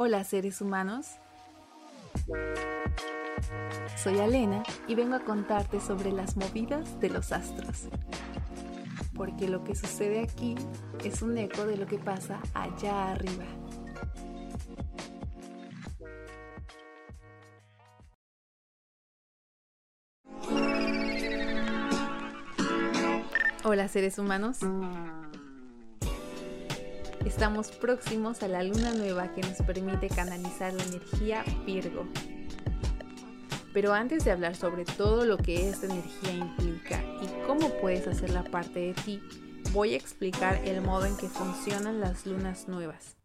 Hola seres humanos. Soy Alena y vengo a contarte sobre las movidas de los astros. Porque lo que sucede aquí es un eco de lo que pasa allá arriba. Hola seres humanos. Estamos próximos a la luna nueva que nos permite canalizar la energía Virgo. Pero antes de hablar sobre todo lo que esta energía implica y cómo puedes hacerla parte de ti, voy a explicar el modo en que funcionan las lunas nuevas.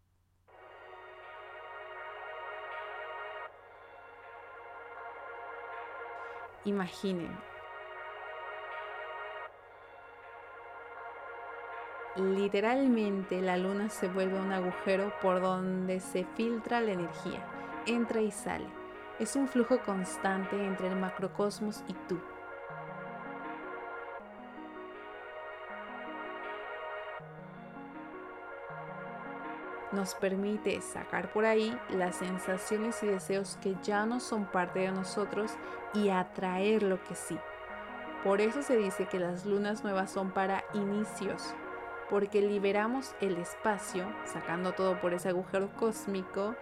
Imaginen, Literalmente la luna se vuelve un agujero por donde se filtra la energía, entra y sale. Es un flujo constante entre el macrocosmos y tú. Nos permite sacar por ahí las sensaciones y deseos que ya no son parte de nosotros y atraer lo que sí. Por eso se dice que las lunas nuevas son para inicios, porque liberamos el espacio, sacando todo por ese agujero cósmico,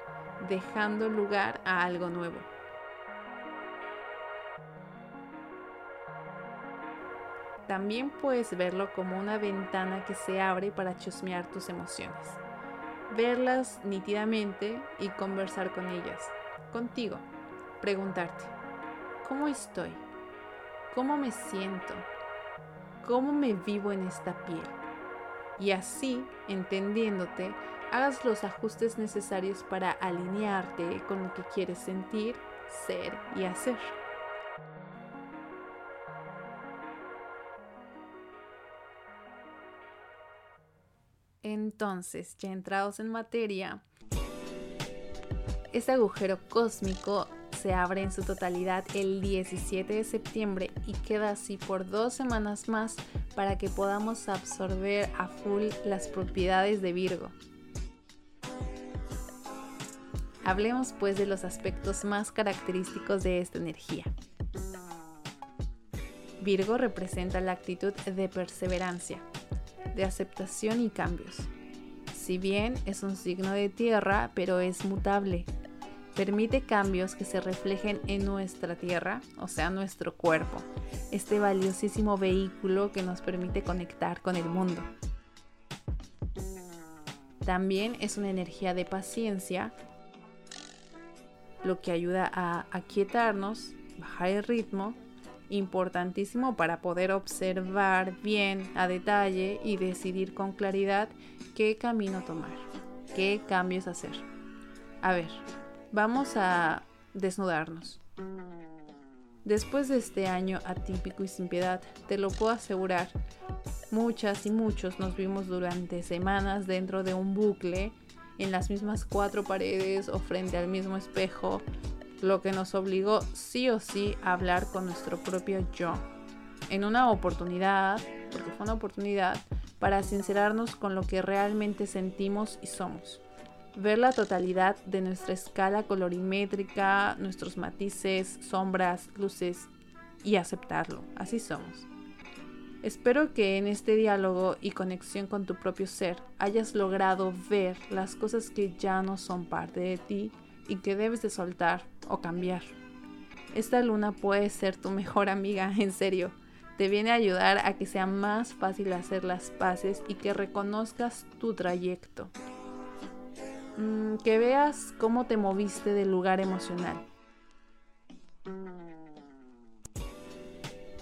dejando lugar a algo nuevo. También puedes verlo como una ventana que se abre para chusmear tus emociones, verlas nítidamente y conversar con ellas, contigo, preguntarte, ¿cómo estoy? ¿Cómo me siento? ¿Cómo me vivo en esta piel? Y así, entendiéndote, hagas los ajustes necesarios para alinearte con lo que quieres sentir, ser y hacer. Entonces, ya entrados en materia, este agujero cósmico se abre en su totalidad el 17 de septiembre y queda así por dos semanas más para que podamos absorber a full las propiedades de Virgo. Hablemos pues de los aspectos más característicos de esta energía. Virgo representa la actitud de perseverancia, de aceptación y cambios. Si bien es un signo de tierra, pero es mutable, permite cambios que se reflejen en nuestra tierra, o sea, nuestro cuerpo, este valiosísimo vehículo que nos permite conectar con el mundo. También es una energía de paciencia, lo que ayuda a aquietarnos, bajar el ritmo, importantísimo para poder observar bien a detalle y decidir con claridad qué camino tomar, qué cambios hacer. A ver, Vamos a desnudarnos. Después de este año atípico y sin piedad, te lo puedo asegurar, muchas y muchos nos vimos durante semanas dentro de un bucle, en las mismas cuatro paredes o frente al mismo espejo, lo que nos obligó sí o sí a hablar con nuestro propio yo. En una oportunidad, porque fue una oportunidad, para sincerarnos con lo que realmente sentimos y somos ver la totalidad de nuestra escala colorimétrica, nuestros matices, sombras, luces y aceptarlo. Así somos. Espero que en este diálogo y conexión con tu propio ser hayas logrado ver las cosas que ya no son parte de ti y que debes de soltar o cambiar. Esta luna puede ser tu mejor amiga, en serio. Te viene a ayudar a que sea más fácil hacer las paces y que reconozcas tu trayecto. Que veas cómo te moviste del lugar emocional.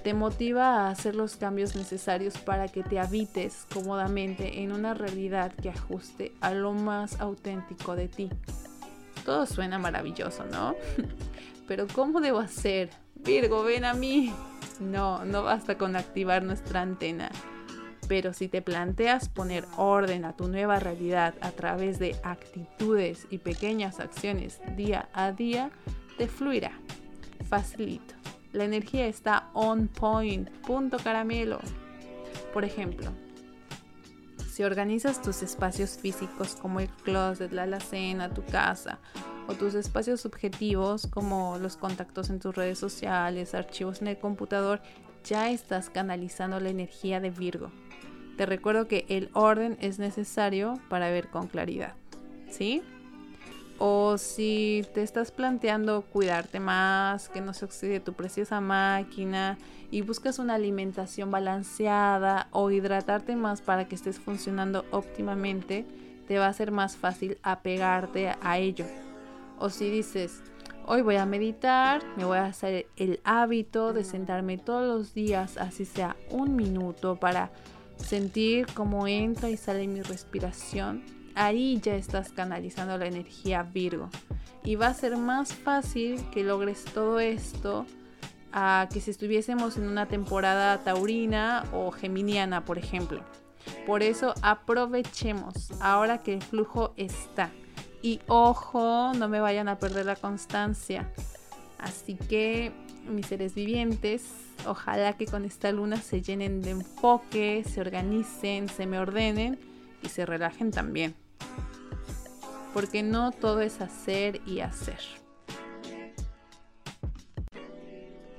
Te motiva a hacer los cambios necesarios para que te habites cómodamente en una realidad que ajuste a lo más auténtico de ti. Todo suena maravilloso, ¿no? Pero ¿cómo debo hacer? Virgo, ven a mí. No, no basta con activar nuestra antena pero si te planteas poner orden a tu nueva realidad a través de actitudes y pequeñas acciones día a día, te fluirá. Facilito. La energía está on point. Punto caramelo. Por ejemplo, Si organizas tus espacios físicos como el closet, la alacena, tu casa, o tus espacios subjetivos como los contactos en tus redes sociales, archivos en el computador, ya estás canalizando la energía de Virgo. Te recuerdo que el orden es necesario para ver con claridad. ¿Sí? O si te estás planteando cuidarte más, que no se oxide tu preciosa máquina y buscas una alimentación balanceada o hidratarte más para que estés funcionando óptimamente, te va a ser más fácil apegarte a ello. O si dices, hoy voy a meditar, me voy a hacer el hábito de sentarme todos los días, así sea un minuto, para sentir cómo entra y sale mi respiración ahí ya estás canalizando la energía Virgo. Y va a ser más fácil que logres todo esto a que si estuviésemos en una temporada taurina o geminiana, por ejemplo. Por eso aprovechemos ahora que el flujo está. Y ojo, no me vayan a perder la constancia. Así que, mis seres vivientes, ojalá que con esta luna se llenen de enfoque, se organicen, se me ordenen y se relajen también porque no todo es hacer y hacer.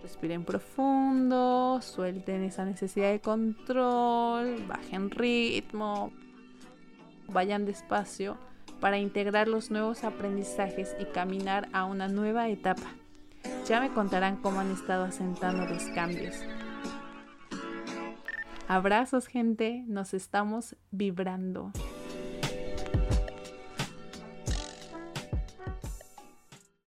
Respiren profundo, suelten esa necesidad de control, bajen ritmo, vayan despacio para integrar los nuevos aprendizajes y caminar a una nueva etapa. Ya me contarán cómo han estado asentando los cambios. Abrazos gente, nos estamos vibrando.